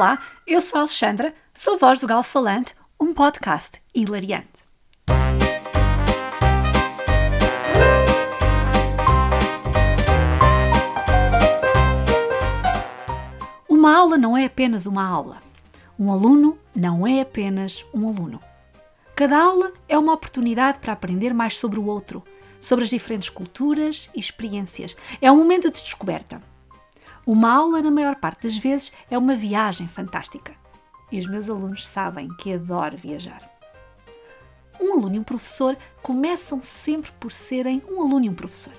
Olá, eu sou a Alexandra, sou voz do Galo Falante, um podcast hilariante. Uma aula não é apenas uma aula. Um aluno não é apenas um aluno. Cada aula é uma oportunidade para aprender mais sobre o outro, sobre as diferentes culturas e experiências. É um momento de descoberta. Uma aula, na maior parte das vezes, é uma viagem fantástica. E os meus alunos sabem que adoro viajar. Um aluno e um professor começam sempre por serem um aluno e um professor.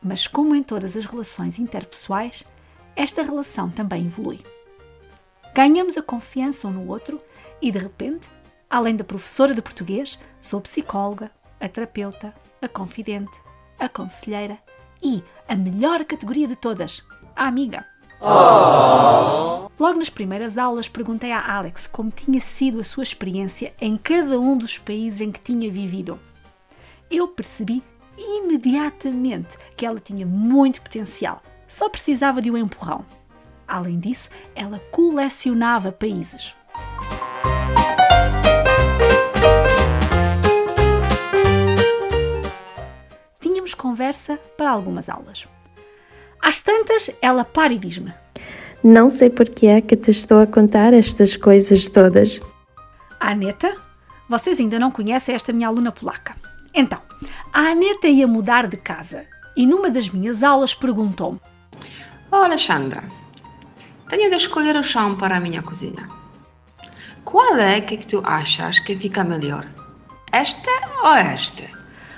Mas, como em todas as relações interpessoais, esta relação também evolui. Ganhamos a confiança um no outro e, de repente, além da professora de português, sou psicóloga, a terapeuta, a confidente, a conselheira e, a melhor categoria de todas, a amiga. Oh. Logo nas primeiras aulas perguntei a Alex como tinha sido a sua experiência em cada um dos países em que tinha vivido. Eu percebi imediatamente que ela tinha muito potencial, só precisava de um empurrão. Além disso, ela colecionava países. Tínhamos conversa para algumas aulas. Às tantas, ela para e diz-me: Não sei porque é que te estou a contar estas coisas todas. A Aneta? Vocês ainda não conhecem esta minha aluna polaca. Então, a Aneta ia mudar de casa e numa das minhas aulas perguntou-me: Oh, Alexandra, tenho de escolher o chão para a minha cozinha. Qual é que tu achas que fica melhor? Esta ou esta?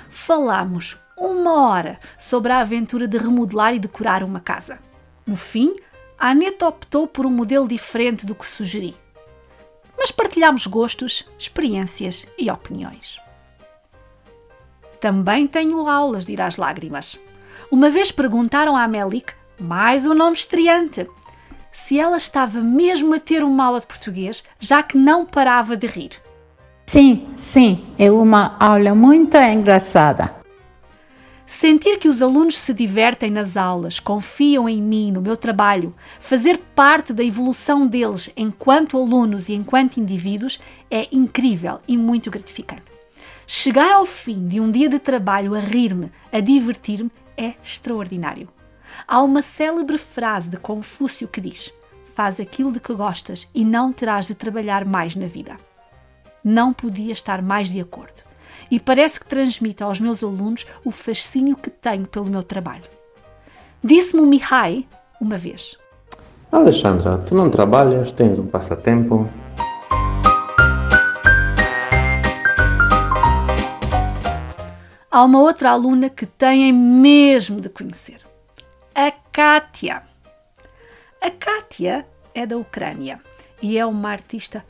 Falámos uma hora sobre a aventura de remodelar e decorar uma casa. No fim, a Aneta optou por um modelo diferente do que sugeri. Mas partilhámos gostos, experiências e opiniões. Também tenho aulas de ir às lágrimas. Uma vez perguntaram à Melik, mais um nome estreante, se ela estava mesmo a ter uma aula de português, já que não parava de rir. Sim, sim, é uma aula muito engraçada. Sentir que os alunos se divertem nas aulas, confiam em mim, no meu trabalho, fazer parte da evolução deles enquanto alunos e enquanto indivíduos é incrível e muito gratificante. Chegar ao fim de um dia de trabalho a rir-me, a divertir-me, é extraordinário. Há uma célebre frase de Confúcio que diz: Faz aquilo de que gostas e não terás de trabalhar mais na vida. Não podia estar mais de acordo e parece que transmite aos meus alunos o fascínio que tenho pelo meu trabalho. Disse-me o Mihai uma vez: Alexandra, tu não trabalhas, tens um passatempo. Há uma outra aluna que têm mesmo de conhecer. A Kátia. A Kátia é da Ucrânia e é uma artista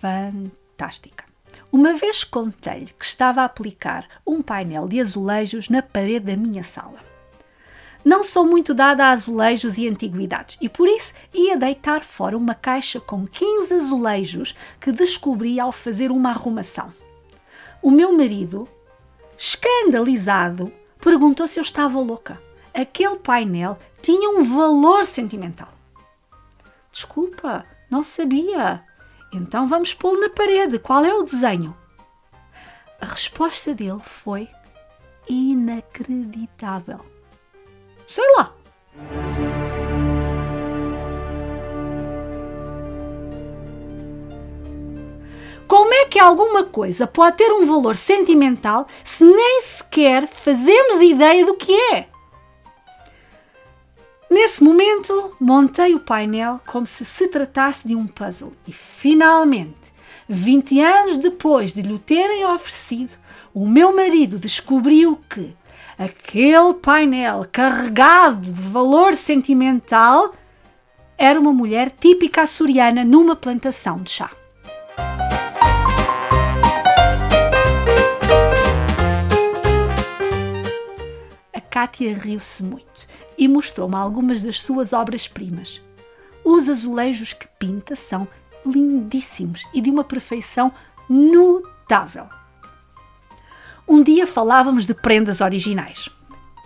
fantástica. Uma vez contei-lhe que estava a aplicar um painel de azulejos na parede da minha sala. Não sou muito dada a azulejos e antiguidades e por isso ia deitar fora uma caixa com 15 azulejos que descobri ao fazer uma arrumação. O meu marido, escandalizado, perguntou se eu estava louca. Aquele painel tinha um valor sentimental. Desculpa, não sabia, então vamos pô-lo na parede. Qual é o desenho? A resposta dele foi inacreditável. Sei lá. Como é que alguma coisa pode ter um valor sentimental se nem sequer fazemos ideia do que é? Nesse momento, montei o painel como se se tratasse de um puzzle e finalmente, 20 anos depois de lhe terem oferecido, o meu marido descobriu que aquele painel carregado de valor sentimental era uma mulher típica açoriana numa plantação de chá. A Kátia riu-se muito e mostrou-me algumas das suas obras-primas. Os azulejos que pinta são lindíssimos e de uma perfeição notável. Um dia falávamos de prendas originais.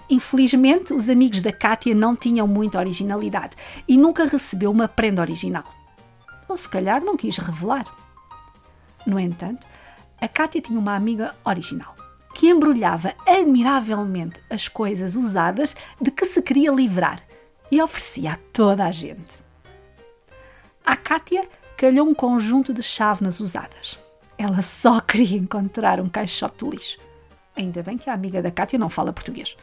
Infelizmente, os amigos da Kátia não tinham muita originalidade e nunca recebeu uma prenda original. ou se calhar não quis revelar. No entanto, a Kátia tinha uma amiga original que embrulhava admiravelmente as coisas usadas de que se queria livrar e oferecia a toda a gente. À Kátia calhou um conjunto de chávenas usadas. Ela só queria encontrar um caixote de lixo. Ainda bem que a amiga da Kátia não fala português.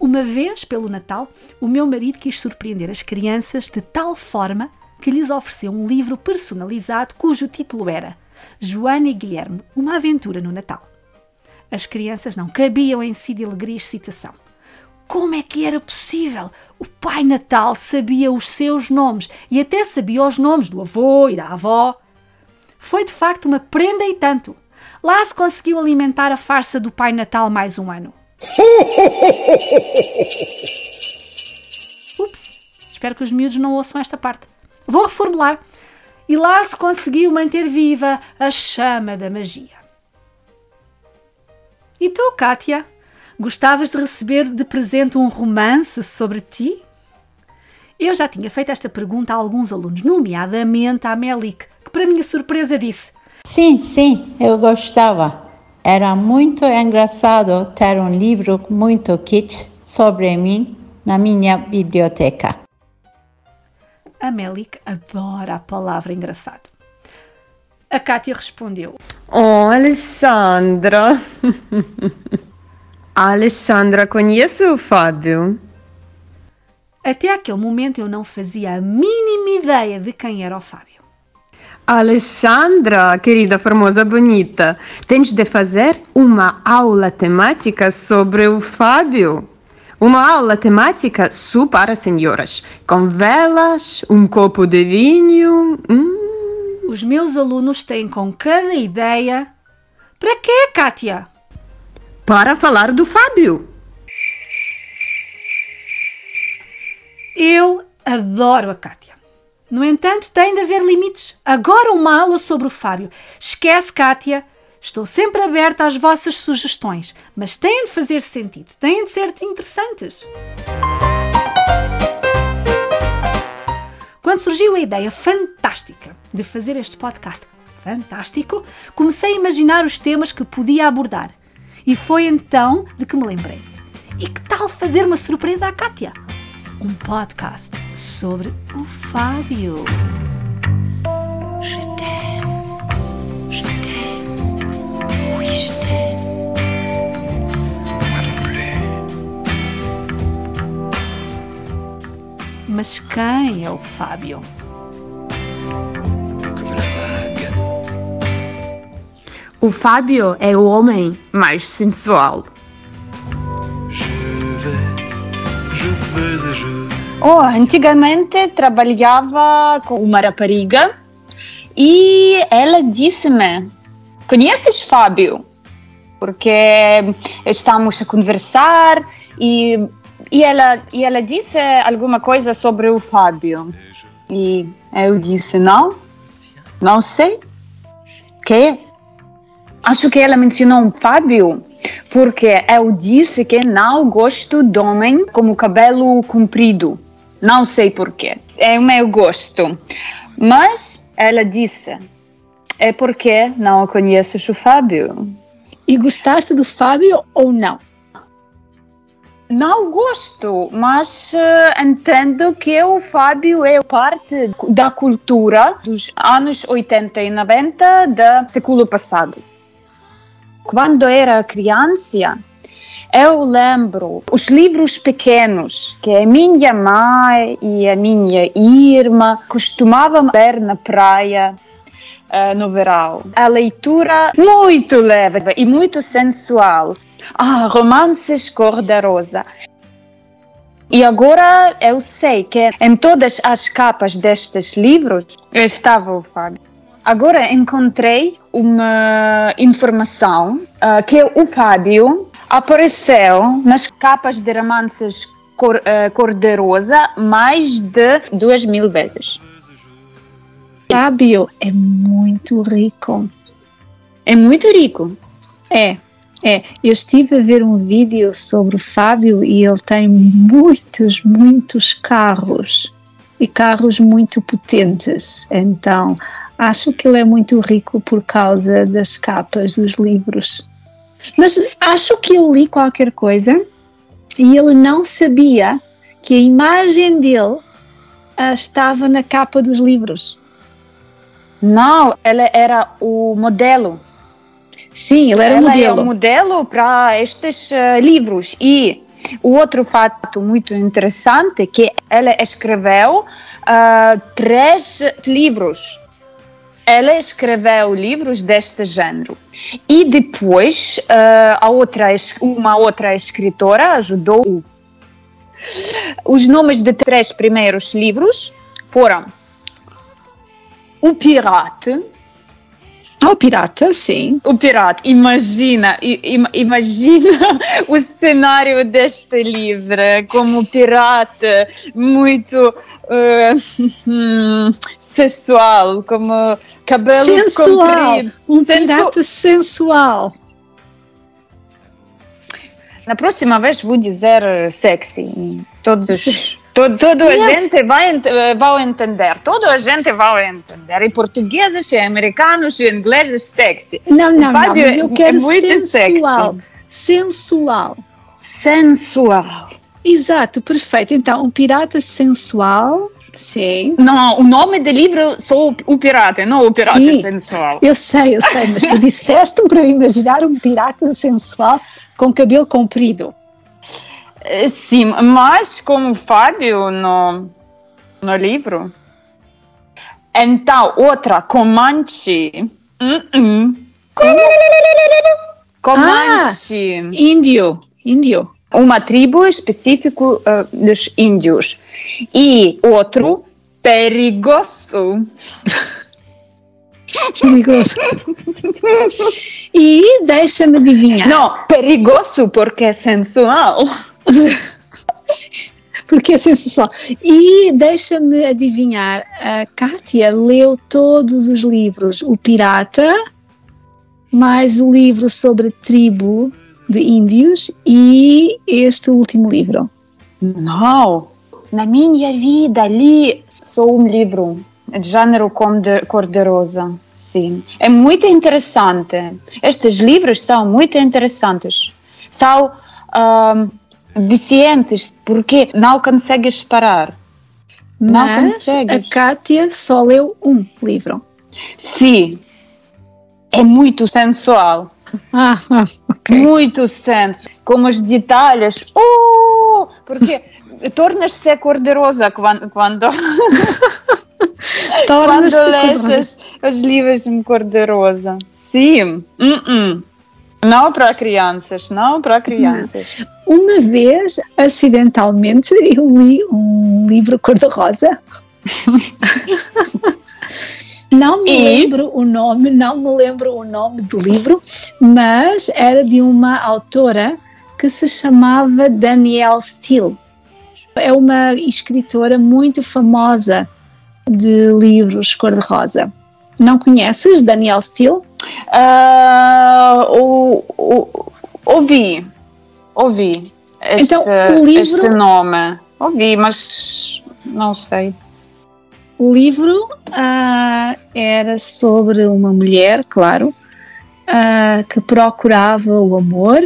Uma vez, pelo Natal, o meu marido quis surpreender as crianças de tal forma que lhes ofereceu um livro personalizado cujo título era Joana e Guilherme, uma aventura no Natal. As crianças não cabiam em si de alegria e excitação. Como é que era possível? O Pai Natal sabia os seus nomes e até sabia os nomes do avô e da avó. Foi de facto uma prenda e tanto. Lá se conseguiu alimentar a farsa do Pai Natal mais um ano. Ups, espero que os miúdos não ouçam esta parte. Vou reformular. E lá se conseguiu manter viva a chama da magia. E tu, Kátia? Gostavas de receber de presente um romance sobre ti? Eu já tinha feito esta pergunta a alguns alunos, nomeadamente à Melik, que para minha surpresa disse: Sim, sim, eu gostava. Era muito engraçado ter um livro muito kitsch sobre mim na minha biblioteca. A Melik adora a palavra engraçado. A Kátia respondeu: Oh, Alexandra! Alexandra conhece o Fábio? Até aquele momento eu não fazia a mínima ideia de quem era o Fábio. Alexandra, querida, formosa, bonita, tens de fazer uma aula temática sobre o Fábio. Uma aula temática só para senhoras, com velas, um copo de vinho. Hum. Os meus alunos têm com cada ideia. Para quê, Kátia? Para falar do Fábio. Eu adoro a Kátia. No entanto, tem de haver limites. Agora uma aula sobre o Fábio. Esquece, Kátia. Estou sempre aberta às vossas sugestões, mas têm de fazer sentido, têm de ser interessantes. Quando surgiu a ideia fantástica de fazer este podcast fantástico, comecei a imaginar os temas que podia abordar. E foi então de que me lembrei. E que tal fazer uma surpresa à Kátia? Um podcast sobre o Fábio. Je t'aime, je t'aime, oui je t'aime. Mas quem é o Fábio? O Fábio é o homem mais sensual. Oh, antigamente trabalhava com uma rapariga e ela disse-me: Conheces Fábio? Porque estamos a conversar e, e, ela, e ela disse alguma coisa sobre o Fábio. E eu disse: Não, não sei. Que? Acho que ela mencionou o Fábio porque eu disse que não gosto de homem com o cabelo comprido. Não sei porquê. É o meu gosto. Mas ela disse: é porque não conheces o Fábio. E gostaste do Fábio ou não? Não gosto, mas eh, entendo que o Fábio é parte da cultura dos anos 80 e 90 do século passado. Quando era criança, eu lembro os livros pequenos que a minha mãe e a minha irmã costumavam ler na praia eh, no verão. A leitura muito leve e muito sensual. Ah, romances cor-de-rosa. E agora eu sei que em todas as capas destes livros estava o Fábio. Agora encontrei uma informação ah, que o Fábio apareceu nas capas de romances cor, ah, cor-de-rosa mais de duas mil vezes. Fábio é muito rico. É muito rico. É, é. Eu estive a ver um vídeo sobre o Fábio e ele tem muitos, muitos carros. e carros muito potentes. Então, acho que ele é muito rico por causa das capas dos livros. Mas acho que eu li qualquer coisa e ele não sabia que a imagem dele ah, estava na capa dos livros. Não, ela era o modelo. Sim, ele era ela modelo. é o modelo para estes eh, livros. E o outro fato muito interessante é que ela escreveu ah, três livros. Ela escreveu livros deste género. E depois, ah, a outra, uma outra escritora ajudou. Os nomes de três primeiros livros foram O Pirate, Ah, o pirata, sim. o pirata, imagina, imagina o cenário deste livro como pirata, muito eh, sensual, como cabelo Sensual. comprido. Um Sensu- pirata sensual. Na próxima vez vou dizer sexy. Todos, todo, todo a gente vai, eh, vai entender. Toda a gente vai entender. E portugueses, e americanos, e ingleses, sexy. Não, não, não, mas eu é- quero é muito sensual. sexy. Sensual. Sensual. Exato, perfeito. Então, um pirata sensual, sim. Não, o nome do livro sou o pirata, não o pirata Sim. sensual. Eu sei, eu sei, mas tu disseste para eu imaginar um pirata sensual com cabelo comprido. Eh, Sim, mas como Fábio no, no livro. Então, outra, Comanche. Hum, hum. Comanche. Índio, índio. Uma tribo específica eh, dos índios. E outro, perigoso. Perigoso. E deixa-me adivinhar. Não, perigoso porque é sensual. Porque é sensual. E deixa-me adivinhar, a Kátia leu todos os livros, o Pirata, mais o livro sobre tribo de índios e este último livro. Não, na minha vida li só um livro de conde- cor-de-rosa. Sim, é muito interessante. Estes livros são muito interessantes. São ahm, viciantes porque não consegues parar. Não Mas a consegues. Kátia só leu um livro. Sim, é muito sensual. Ah, ah, ok. Muito senso, com os detalhes. Oh, porque tornas-se cor-de-rosa quando, quando, quando lês os, os livros em cor-de-rosa. Sim. Uh-uh. Não para crianças, não para crianças. Uma vez, acidentalmente, eu li um livro cor-de-rosa. Não me E? lembro o nome, não me lembro o nome do livro, mas era de uma autora que se chamava Danielle Steele. É uma escritora muito famosa de livros cor-de-rosa. Não conheces Danielle Steele? Ah, o- o- ouvi, ouvi este, Então, o livro- este nome. Ouvi, mas não sei. O livro ah, era sobre uma mulher, claro, ah, que procurava o amor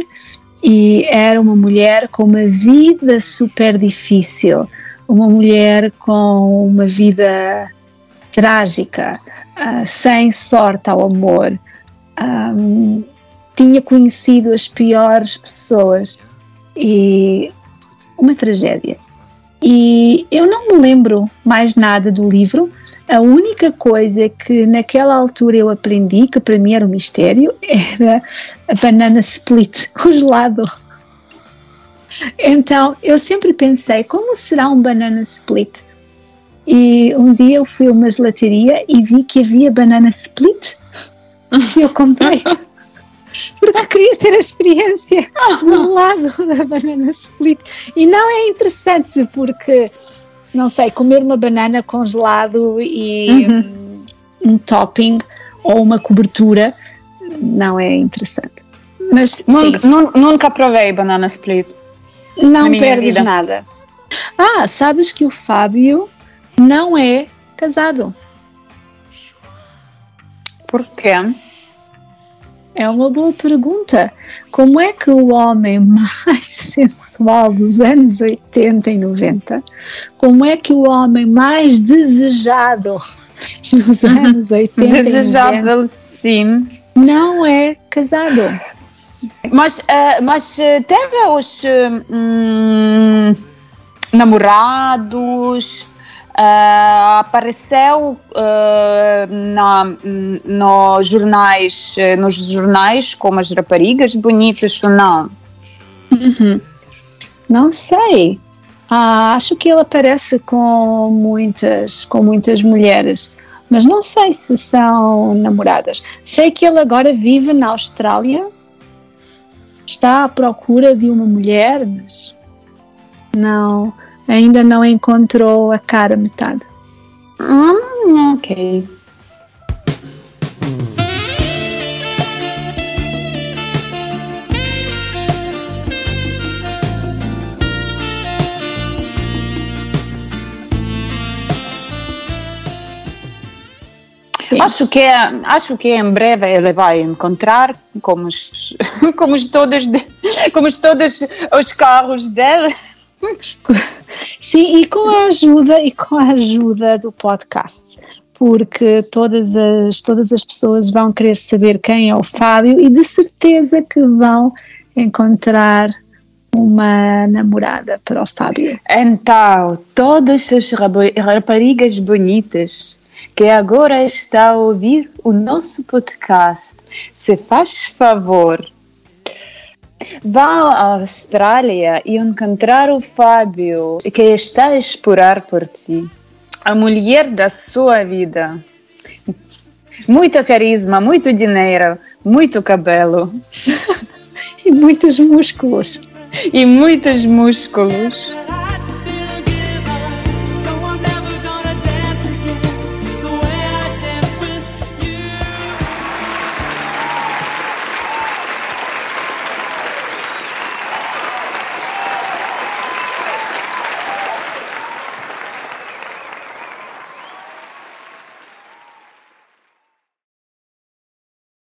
e era uma mulher com uma vida super difícil, uma mulher com uma vida trágica, ah, sem sorte ao amor. Ahm, tinha conhecido as piores pessoas e uma tragédia. E eu não me lembro mais nada do livro. A única coisa que naquela altura eu aprendi, que para mim era um mistério, era a banana split, o gelado. Então eu sempre pensei, como será um banana split? E um dia eu fui a uma gelataria e vi que havia banana split. E eu comprei. Porque queria ter a experiência do gelado da banana split. E não é interessante porque, não sei, comer uma banana com gelado e um, um topping ou uma cobertura não é interessante. Mas sim, Nunca, nun- nunca provei banana split. não perdes vida. nada. Ah, sabes que o Fábio não é casado. Por quê? É uma boa pergunta. Como é que o homem mais sensual dos anos 80 e 90, como é que o homem mais desejado dos anos 80 e 90 Desejável, sim. não é casado? Mas, eh, mas eh, teve os hum, namorados, eh, apareceu eh, na, nos jornais, eh, nos jornais como as raparigas bonitas ou não? Uhum. Não sei. Ah, acho que ele aparece com muitas, com muitas mulheres, mas não sei se são namoradas. Sei que ele agora vive na Austrália, está à procura de uma mulher, mas não, ainda não encontrou a cara metade. Hum, ok. Sim. Acho que, acho que em breve ele vai encontrar, como, como, os todos, como os todos os carros dele. Sim, e com a ajuda e com a ajuda do podcast, porque todas as todas as pessoas vão querer saber quem é o Fábio e de certeza que vão encontrar uma namorada para o Fábio. Então, todas as raparigas bonitas que agora está a ouvir o nosso podcast, se faz favor, vá à Austrália e encontrar o Fábio que está a esperar por ti. A mulher da sua vida. Muito carisma, muito dinheiro, muito cabelo E muitos músculos. e muitos músculos.